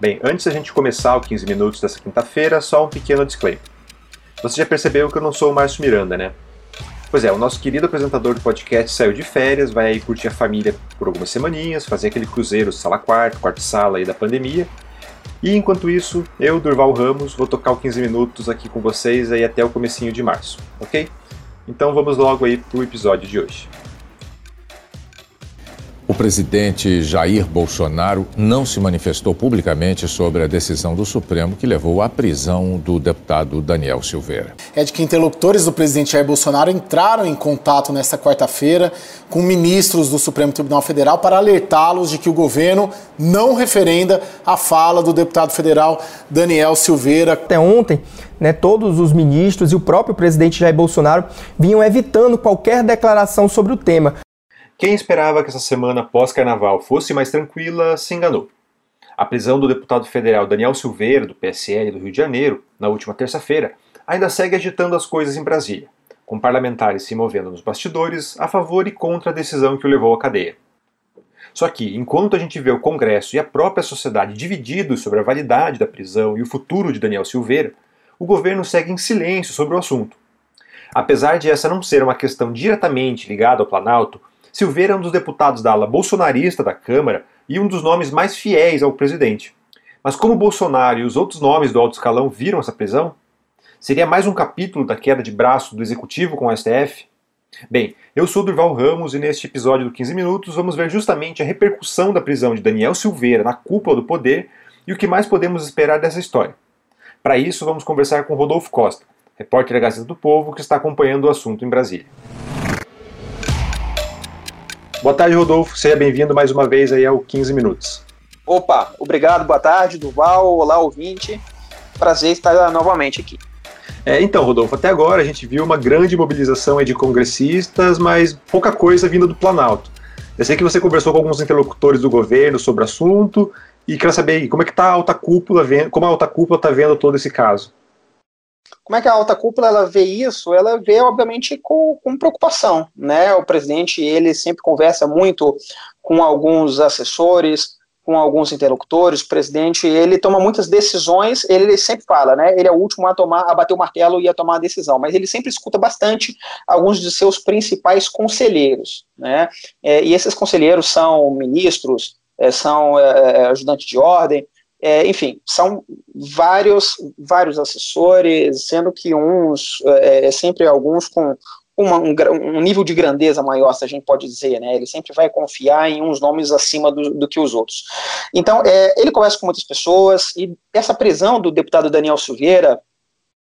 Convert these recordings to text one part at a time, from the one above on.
Bem, antes da gente começar o 15 minutos dessa quinta-feira, só um pequeno disclaimer. Você já percebeu que eu não sou o Márcio Miranda, né? Pois é, o nosso querido apresentador do podcast saiu de férias, vai aí curtir a família por algumas semaninhas, fazer aquele cruzeiro sala quarto, quarto sala aí da pandemia. E enquanto isso, eu, Durval Ramos, vou tocar o 15 minutos aqui com vocês aí até o comecinho de março, ok? Então vamos logo aí pro episódio de hoje. O presidente Jair Bolsonaro não se manifestou publicamente sobre a decisão do Supremo que levou à prisão do deputado Daniel Silveira. É de que interlocutores do presidente Jair Bolsonaro entraram em contato nesta quarta-feira com ministros do Supremo Tribunal Federal para alertá-los de que o governo não referenda a fala do deputado federal Daniel Silveira. Até ontem, né, todos os ministros e o próprio presidente Jair Bolsonaro vinham evitando qualquer declaração sobre o tema. Quem esperava que essa semana pós-carnaval fosse mais tranquila se enganou. A prisão do deputado federal Daniel Silveira, do PSL do Rio de Janeiro, na última terça-feira, ainda segue agitando as coisas em Brasília, com parlamentares se movendo nos bastidores a favor e contra a decisão que o levou à cadeia. Só que, enquanto a gente vê o Congresso e a própria sociedade divididos sobre a validade da prisão e o futuro de Daniel Silveira, o governo segue em silêncio sobre o assunto. Apesar de essa não ser uma questão diretamente ligada ao Planalto, Silveira é um dos deputados da ala bolsonarista da Câmara e um dos nomes mais fiéis ao presidente. Mas como Bolsonaro e os outros nomes do alto escalão viram essa prisão? Seria mais um capítulo da queda de braço do executivo com o STF? Bem, eu sou Durval Ramos e neste episódio do 15 Minutos vamos ver justamente a repercussão da prisão de Daniel Silveira na cúpula do poder e o que mais podemos esperar dessa história. Para isso, vamos conversar com Rodolfo Costa, repórter da Gazeta do Povo que está acompanhando o assunto em Brasília. Boa tarde, Rodolfo. Seja bem-vindo mais uma vez aí ao 15 Minutos. Opa, obrigado, boa tarde, Duval, olá, ouvinte. Prazer estar novamente aqui. É, então, Rodolfo, até agora a gente viu uma grande mobilização de congressistas, mas pouca coisa vinda do Planalto. Eu sei que você conversou com alguns interlocutores do governo sobre o assunto e quero saber como é que tá a alta cúpula vendo, como a alta cúpula está vendo todo esse caso. Como é que a alta cúpula ela vê isso? Ela vê, obviamente, com, com preocupação. Né? O presidente ele sempre conversa muito com alguns assessores, com alguns interlocutores. O presidente ele toma muitas decisões. Ele sempre fala, né? Ele é o último a tomar, a bater o martelo e a tomar a decisão. Mas ele sempre escuta bastante alguns de seus principais conselheiros, né? É, e esses conselheiros são ministros, é, são é, é ajudantes de ordem, é, enfim, são vários, vários assessores, sendo que uns, é, é sempre alguns com uma, um, um, nível de grandeza maior, se a gente pode dizer, né? Ele sempre vai confiar em uns nomes acima do, do que os outros. Então, é, ele conversa com muitas pessoas e essa prisão do deputado Daniel Silveira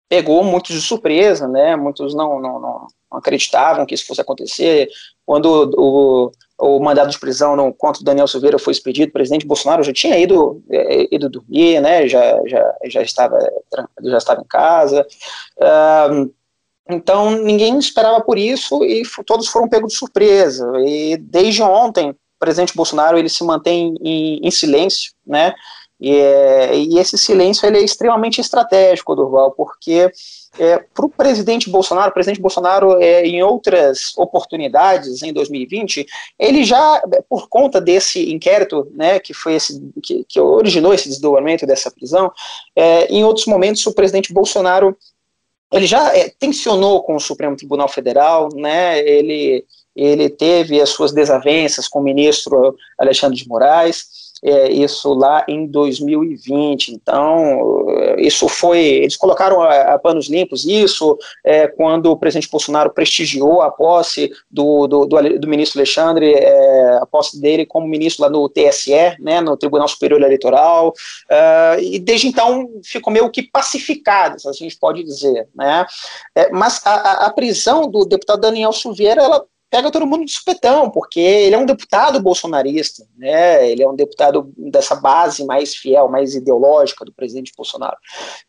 pegou muitos de surpresa, né? Muitos não, não, não acreditavam que isso fosse acontecer. Quando o, o mandado de prisão no, contra o Daniel Silveira foi expedido, o presidente Bolsonaro já tinha ido, é, ido dormir, né, já, já, já, estava, já estava em casa, uh, então ninguém esperava por isso e todos foram pegos de surpresa, e desde ontem o presidente Bolsonaro ele se mantém em, em silêncio, né, e, é, e, esse silêncio ele é extremamente estratégico, Durval, porque é, para o presidente Bolsonaro, o presidente Bolsonaro, é, em outras oportunidades, em 2020, ele já, por conta desse inquérito, né, que foi esse, que, que originou esse desdobramento dessa prisão, é, em outros momentos o presidente Bolsonaro, ele já é, tensionou com o Supremo Tribunal Federal, né, ele, ele teve as suas desavenças com o ministro Alexandre de Moraes, é, isso lá em 2020. Então, isso foi. Eles colocaram a, a panos limpos isso é, quando o presidente Bolsonaro prestigiou a posse do, do, do, do ministro Alexandre, é, a posse dele como ministro lá no TSE, né, no Tribunal Superior Eleitoral. Uh, e desde então ficou meio que pacificado, se a gente pode dizer. Né? É, mas a, a prisão do deputado Daniel Silveira, ela pega todo mundo de supetão, porque ele é um deputado bolsonarista, né? Ele é um deputado dessa base mais fiel, mais ideológica do presidente Bolsonaro.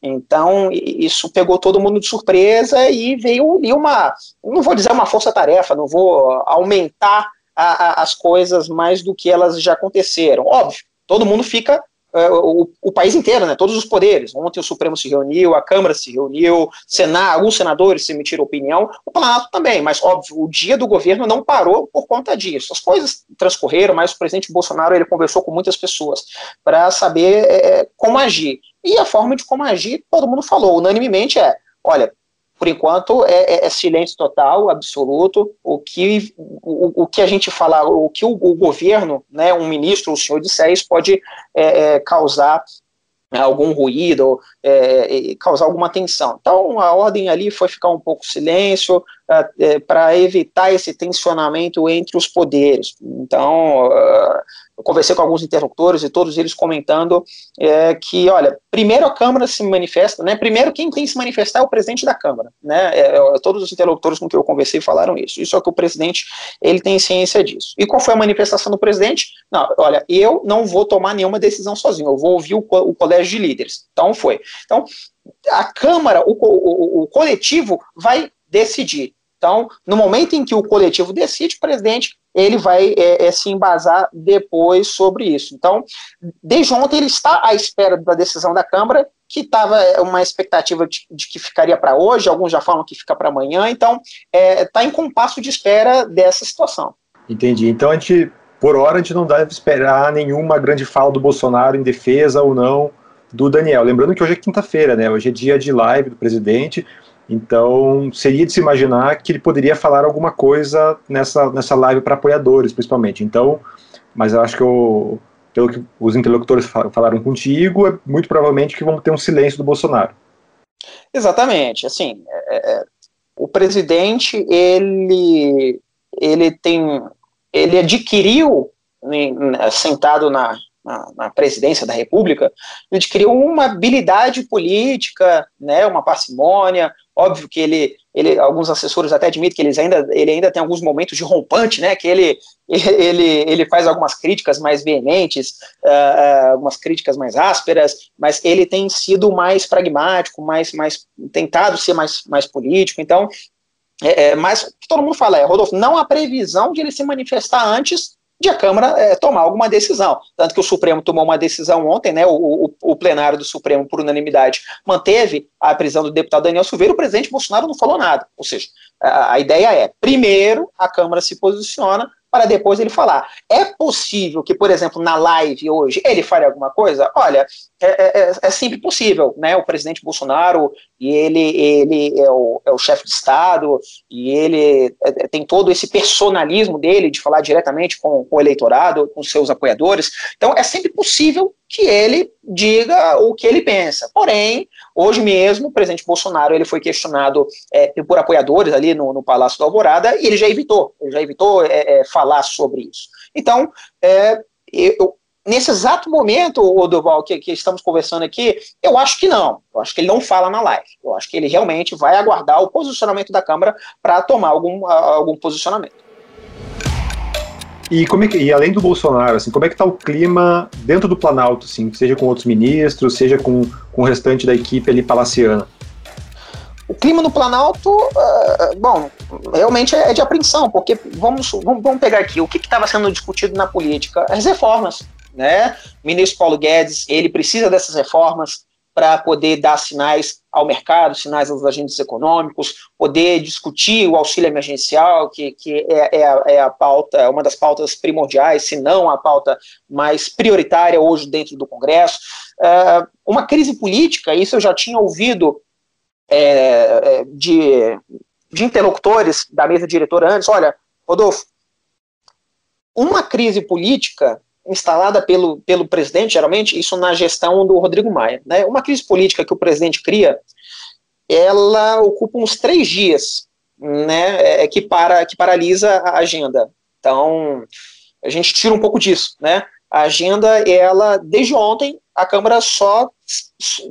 Então, isso pegou todo mundo de surpresa e veio e uma, não vou dizer uma força-tarefa, não vou aumentar a, a, as coisas mais do que elas já aconteceram. Óbvio, todo mundo fica o, o, país inteiro, né, todos os poderes. Ontem o Supremo se reuniu, a Câmara se reuniu, Senado, alguns senadores se emitiram opinião, o Planalto também, mas óbvio, o dia do governo não parou por conta disso. As coisas transcorreram, mas o presidente Bolsonaro ele conversou com muitas pessoas para saber é, como agir. E a forma de como agir, todo mundo falou unanimemente é, olha, por enquanto, é, é, é, silêncio total, absoluto. O que, o, o que a gente falar, o que o, o governo, né, um ministro, o senhor disser, isso pode é, é causar algum ruído, é, causar alguma tensão. Então, a ordem ali foi ficar um pouco silêncio é, para evitar esse tensionamento entre os poderes. Então, uh, eu conversei com alguns interlocutores e todos eles comentando é, que, olha, primeiro a Câmara se manifesta, né? Primeiro quem tem que se manifestar é o presidente da Câmara, né? É, é, todos os interlocutores com que eu conversei falaram isso. Isso é que o presidente ele tem ciência disso. E qual foi a manifestação do presidente? Não, olha, eu não vou tomar nenhuma decisão sozinho. Eu vou ouvir o, o colégio de líderes. Então foi. Então a Câmara, o, o, o coletivo vai decidir. Então, no momento em que o coletivo decide, o presidente ele vai é, é, se embasar depois sobre isso. Então, desde ontem ele está à espera da decisão da Câmara, que estava é, uma expectativa de, de que ficaria para hoje, alguns já falam que fica para amanhã, então está é, tá em compasso de espera dessa situação. Entendi. Então a gente, por hora, a gente não deve esperar nenhuma grande fala do Bolsonaro em defesa ou não do Daniel. Lembrando que hoje é quinta-feira, né? Hoje é dia de live do presidente. Então, seria de se imaginar que ele poderia falar alguma coisa nessa, nessa live para apoiadores, principalmente. Então, mas eu acho que eu, pelo que os interlocutores falaram contigo, é muito provavelmente que vamos ter um silêncio do Bolsonaro. Exatamente. Assim, é, é, o presidente ele ele tem ele adquiriu né, sentado na, na, na, presidência da República, ele adquiriu uma habilidade política, né, uma parcimônia, Óbvio que ele, ele, alguns assessores até admitem que eles ainda, ele ainda tem alguns momentos de rompante, né? Que ele, ele, ele faz algumas críticas mais veementes, uh, algumas críticas mais ásperas, mas ele tem sido mais pragmático, mais, mais tentado ser mais, mais político. Então, é, é, mas todo mundo fala é, Rodolfo, não há previsão de ele se manifestar antes de a Câmara é, tomar alguma decisão. Tanto que o Supremo tomou uma decisão ontem, né, o, o, o, plenário do Supremo, por unanimidade, manteve a prisão do deputado Daniel Silveira, o presidente Bolsonaro não falou nada. Ou seja, a, a ideia é, primeiro, a Câmara se posiciona, para depois ele falar. É possível que, por exemplo, na live hoje, ele fale alguma coisa? Olha, é, é, é, é sempre possível, né? O presidente Bolsonaro, e ele, ele é o, é o chefe de Estado, e ele é, é, tem todo esse personalismo dele de falar diretamente com, com o eleitorado, com seus apoiadores. Então, é sempre possível que ele diga o que ele pensa. Porém, hoje mesmo, o presidente Bolsonaro ele foi questionado é, por apoiadores ali no, no, Palácio da Alvorada e ele já evitou, ele já evitou é, é, falar sobre isso. Então, é, eu, nesse exato momento, o Duval, que, que, estamos conversando aqui, eu acho que não. Eu acho que ele não fala na live. Eu acho que ele realmente vai aguardar o posicionamento da Câmara para tomar algum, algum posicionamento. E, como é que, e além do Bolsonaro, assim, como é que está o clima dentro do Planalto, assim, seja com outros ministros, seja com, com o restante da equipe ali palaciana? O clima no Planalto, uh, bom, realmente é de apreensão, porque vamos, vamos, vamos pegar aqui, o que estava sendo discutido na política? As reformas, né? O ministro Paulo Guedes, ele precisa dessas reformas, para poder dar sinais ao mercado, sinais aos agentes econômicos, poder discutir o auxílio emergencial, que, que é, é, a, é a pauta, é uma das pautas primordiais, se não a pauta mais prioritária hoje dentro do Congresso. Uh, uma crise política, isso eu já tinha ouvido é, é, de, de interlocutores da mesa diretora antes, olha, Rodolfo, uma crise política instalada pelo, pelo presidente, geralmente, isso na gestão do Rodrigo Maia. Né? Uma crise política que o presidente cria, ela ocupa uns três dias, né, é, que, para, que paralisa a agenda. Então, a gente tira um pouco disso, né? A agenda, ela, desde ontem, a Câmara só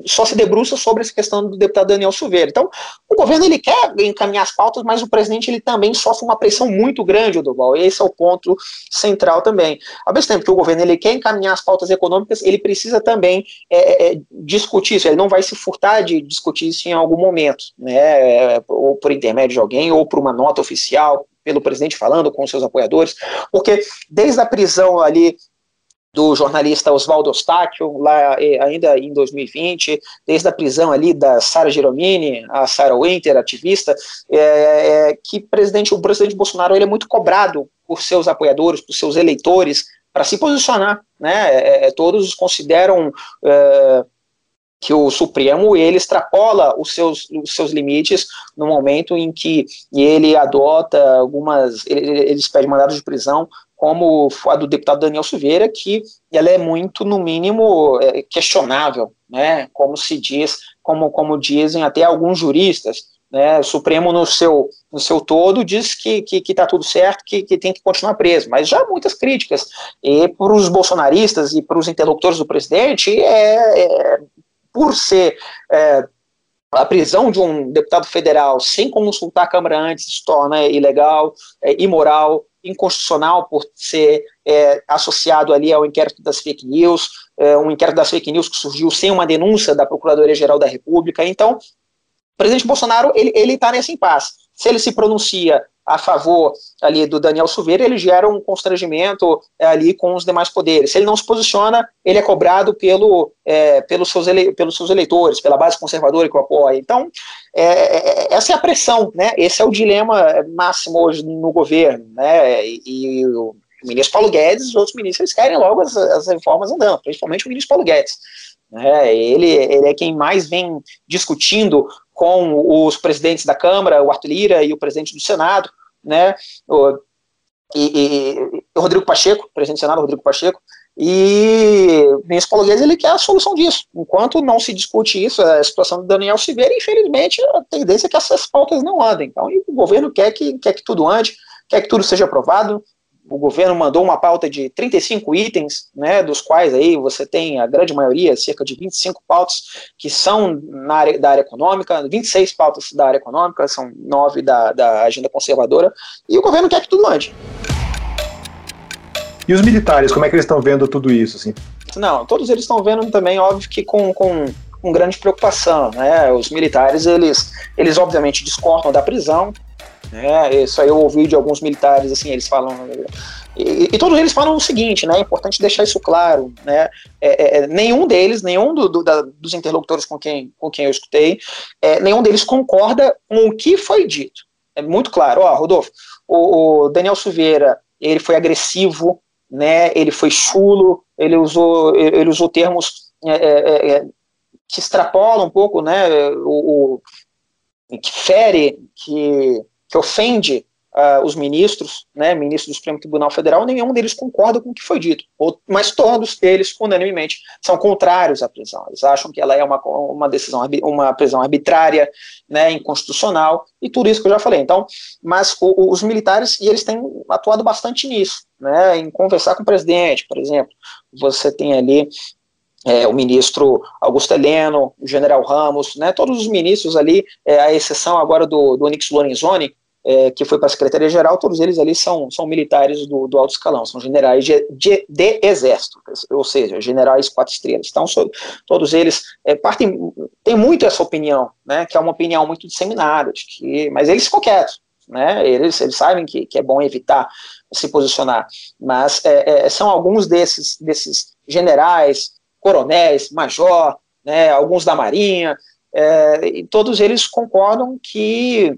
só se debruça sobre essa questão do deputado Daniel Silveira. Então, o governo ele quer encaminhar as pautas, mas o presidente ele também sofre uma pressão muito grande, Duval. Esse é o ponto central também. Ao mesmo tempo que o governo ele quer encaminhar as pautas econômicas, ele precisa também é, é, discutir isso. Ele não vai se furtar de discutir isso em algum momento, né? Ou por intermédio de alguém, ou por uma nota oficial, pelo presidente falando com seus apoiadores, porque desde a prisão ali do jornalista Oswaldo Ostáquio, lá ainda em 2020, desde a prisão ali da Sara Giromini, a Sara Winter, ativista, é, é, que presidente, o presidente Bolsonaro ele é muito cobrado por seus apoiadores, por seus eleitores, para se posicionar, né? É, todos consideram que o Supremo ele extrapola os seus, os seus limites no momento em que ele adota algumas, ele, eles pedem mandados de prisão como a do deputado Daniel Silveira, que ela é muito, no mínimo, é, questionável, né, como se diz, como, como dizem até alguns juristas, né, o Supremo no seu, no seu todo diz que está que, que tá tudo certo, que, que tem que continuar preso, mas já há muitas críticas, e para os bolsonaristas e para os interlocutores do presidente, é, é por ser é, a prisão de um deputado federal sem consultar a Câmara antes se torna ilegal, é, imoral, inconstitucional por ser é, associado ali ao inquérito das fake news, é, um inquérito das fake news que surgiu sem uma denúncia da Procuradoria-Geral da República. Então, o presidente Bolsonaro ele está nesse impasse. Se ele se pronuncia a favor ali do Daniel Silveira, ele gera um constrangimento é, ali com os demais poderes. Se ele não se posiciona, ele é cobrado pelo, é, pelos, seus ele, pelos seus eleitores, pela base conservadora que o apoia. Então, é, é, essa é a pressão, né? Esse é o dilema máximo hoje no governo, né? E, e o ministro Paulo Guedes e os outros ministros querem logo as, as reformas andando, principalmente o ministro Paulo Guedes. É, ele, ele é quem mais vem discutindo com os presidentes da Câmara, o Arthur Lira e o presidente do Senado, né, o, e, e, Rodrigo Pacheco, presidente do Senado, Rodrigo Pacheco, e o ministro Paulo Guedes, ele quer a solução disso. Enquanto não se discute isso, a situação do Daniel Silveira, infelizmente, a tendência é que essas pautas não andem. Então, o governo quer que, quer que tudo ande, quer que tudo seja aprovado, o governo mandou uma pauta de 35 itens, né, dos quais aí você tem a grande maioria, cerca de 25 pautas, que são na área, da área econômica, 26 pautas da área econômica, são nove da, da agenda conservadora, e o governo quer que tudo ande. E os militares, como é que eles estão vendo tudo isso? Assim? Não, todos eles estão vendo também, óbvio que com, com, com grande preocupação, né, os militares, eles, eles obviamente discordam da prisão, né? Isso aí eu ouvi de alguns militares, assim, eles falam. E, e todos eles falam o seguinte, né? É importante deixar isso claro, né? É, é, é, nenhum deles, nenhum do, do, da, dos interlocutores com quem, com quem eu escutei, é, nenhum deles concorda com o que foi dito. É muito claro. Ó, Rodolfo, o, o Daniel Silveira, ele foi agressivo, né? Ele foi chulo, ele usou, ele usou termos é, é, que extrapolam um pouco, né? O, o que fere, que que ofende uh, os ministros, né, ministros do Supremo Tribunal Federal, nenhum deles concorda com o que foi dito, mas todos eles, unanimemente, são contrários à prisão. Eles acham que ela é uma, uma decisão, uma prisão arbitrária, né, inconstitucional, e tudo isso que eu já falei. Então, mas o, os militares, e eles têm atuado bastante nisso, né, em conversar com o presidente, por exemplo, você tem ali é, o ministro Augusto Heleno, o general Ramos, né, todos os ministros ali, é, à exceção agora do, do Onix Lorenzoni, é, que foi para a Secretaria-Geral, todos eles ali são, são militares do, do alto escalão, são generais de, de, de exército, ou seja, generais quatro estrelas. Então, so, todos eles é, partem, tem muito essa opinião, né, que é uma opinião muito disseminada, de que, mas eles ficam quietos, né, eles, eles sabem que, que é bom evitar se posicionar, mas é, é, são alguns desses, desses generais, coronéis, major, né, alguns da Marinha, é, e todos eles concordam que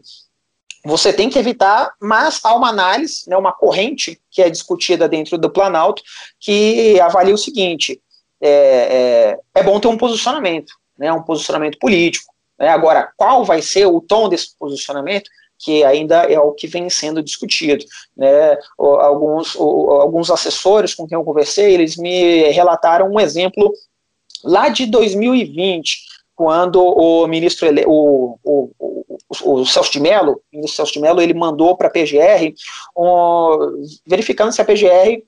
você tem que evitar, mas há uma análise, né, uma corrente que é discutida dentro do Planalto, que avalia o seguinte: é, é, é bom ter um posicionamento, né, um posicionamento político. Né, agora, qual vai ser o tom desse posicionamento? que ainda é o que vem sendo discutido. Né? Alguns, alguns assessores com quem eu conversei, eles me relataram um exemplo lá de 2020, quando o ministro, o, o, o, Celso de Mello, o Celso de Mello, ele mandou para a PGR, um, verificando se a PGR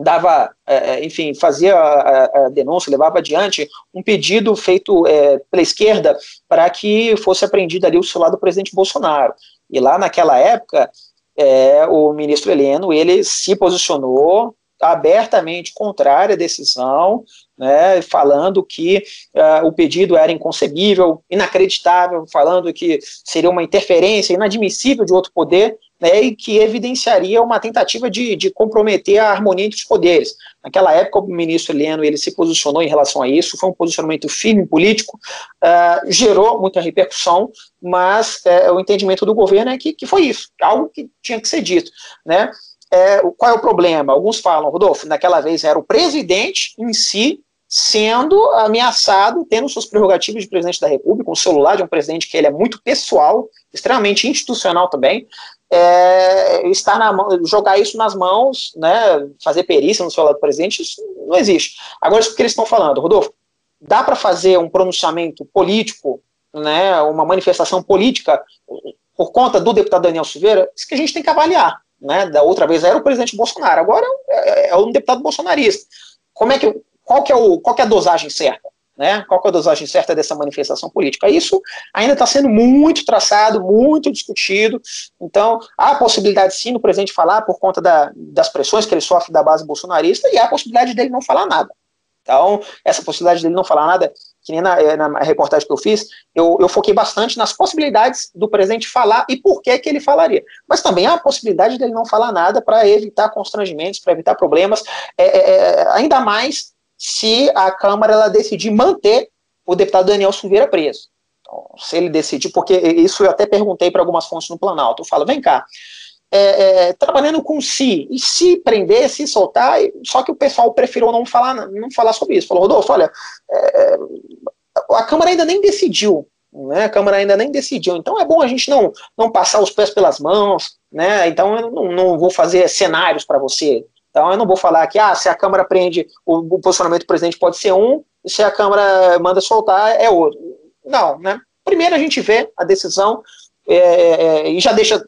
dava, é, enfim, fazia a, a, denúncia, levava adiante um pedido feito é, pela esquerda para que fosse apreendido ali o celular do presidente Bolsonaro. E lá naquela época, é, o ministro Heleno, ele se posicionou abertamente contrária à decisão, né, falando que uh, o pedido era inconcebível, inacreditável, falando que seria uma interferência inadmissível de outro poder, né, e que evidenciaria uma tentativa de, de, comprometer a harmonia entre os poderes. Naquela época, o ministro Heleno ele se posicionou em relação a isso, foi um posicionamento firme político, uh, gerou muita repercussão, mas uh, o entendimento do governo é que, que foi isso, algo que tinha que ser dito. Né? É, qual é o problema? Alguns falam, Rodolfo, naquela vez era o presidente em si sendo ameaçado, tendo suas prerrogativas de presidente da República, o celular de um presidente que ele é muito pessoal, extremamente institucional também, é, estar na mão, jogar isso nas mãos, né, fazer perícia no celular do presidente, isso não existe. Agora, isso que eles estão falando, Rodolfo, dá para fazer um pronunciamento político, né, uma manifestação política por conta do deputado Daniel Silveira? Isso que a gente tem que avaliar. Né, da outra vez era o presidente Bolsonaro, agora é, é um deputado bolsonarista. Como é que qual que é, o, qual que é a dosagem certa? Né? Qual que é a dosagem certa dessa manifestação política? Isso ainda está sendo muito traçado, muito discutido. Então, há a possibilidade sim do presidente falar por conta da, das pressões que ele sofre da base bolsonarista e há a possibilidade dele não falar nada. Então, essa possibilidade dele não falar nada, que nem na, eh, na reportagem que eu fiz, eu, eu, foquei bastante nas possibilidades do presidente falar e por que, que ele falaria. Mas também há a possibilidade dele não falar nada para evitar constrangimentos, para evitar problemas, é, é, é, ainda mais se a Câmara ela decidir manter o deputado Daniel Silveira preso. Então, se ele decidir, porque isso eu até perguntei para algumas fontes no Planalto, eu falo, vem cá, é, é, trabalhando com si, e se prender, se soltar, só que o pessoal preferiu não falar, não falar sobre isso. Falou, Rodolfo, olha, é, a Câmara ainda nem decidiu, né, a Câmara ainda nem decidiu, então é bom a gente não, não passar os pés pelas mãos, né, então eu não, não vou fazer cenários para você, então eu não vou falar que ah, se a Câmara prende, o, o posicionamento do presidente pode ser um, e se a Câmara manda soltar é outro. Não, né? Primeiro a gente vê a decisão é, é, e já deixa,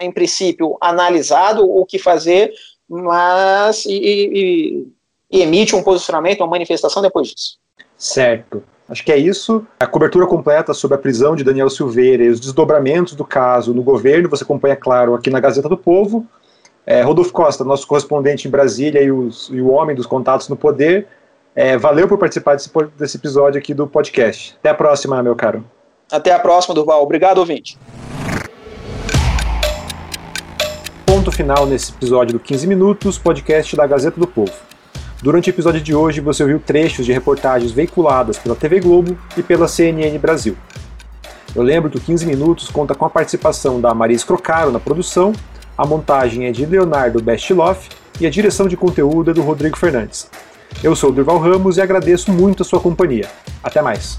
em princípio, analisado o que fazer, mas e, e, e emite um posicionamento, uma manifestação depois disso. Certo. Acho que é isso. A cobertura completa sobre a prisão de Daniel Silveira e os desdobramentos do caso no governo você acompanha, claro, aqui na Gazeta do Povo. É, Rodolfo Costa, nosso correspondente em Brasília e, os, e o homem dos contatos no poder, é, valeu por participar desse, desse episódio aqui do podcast. Até a próxima, meu caro. Até a próxima, Durval. Obrigado, ouvinte. Ponto final nesse episódio do 15 Minutos, podcast da Gazeta do Povo. Durante o episódio de hoje, você ouviu trechos de reportagens veiculadas pela TV Globo e pela CNN Brasil. Eu lembro que o 15 Minutos conta com a participação da Maria Escrocaro na produção a montagem é de Leonardo Bestloff e a direção de conteúdo é do Rodrigo Fernandes. Eu sou o Durval Ramos e agradeço muito a sua companhia. Até mais!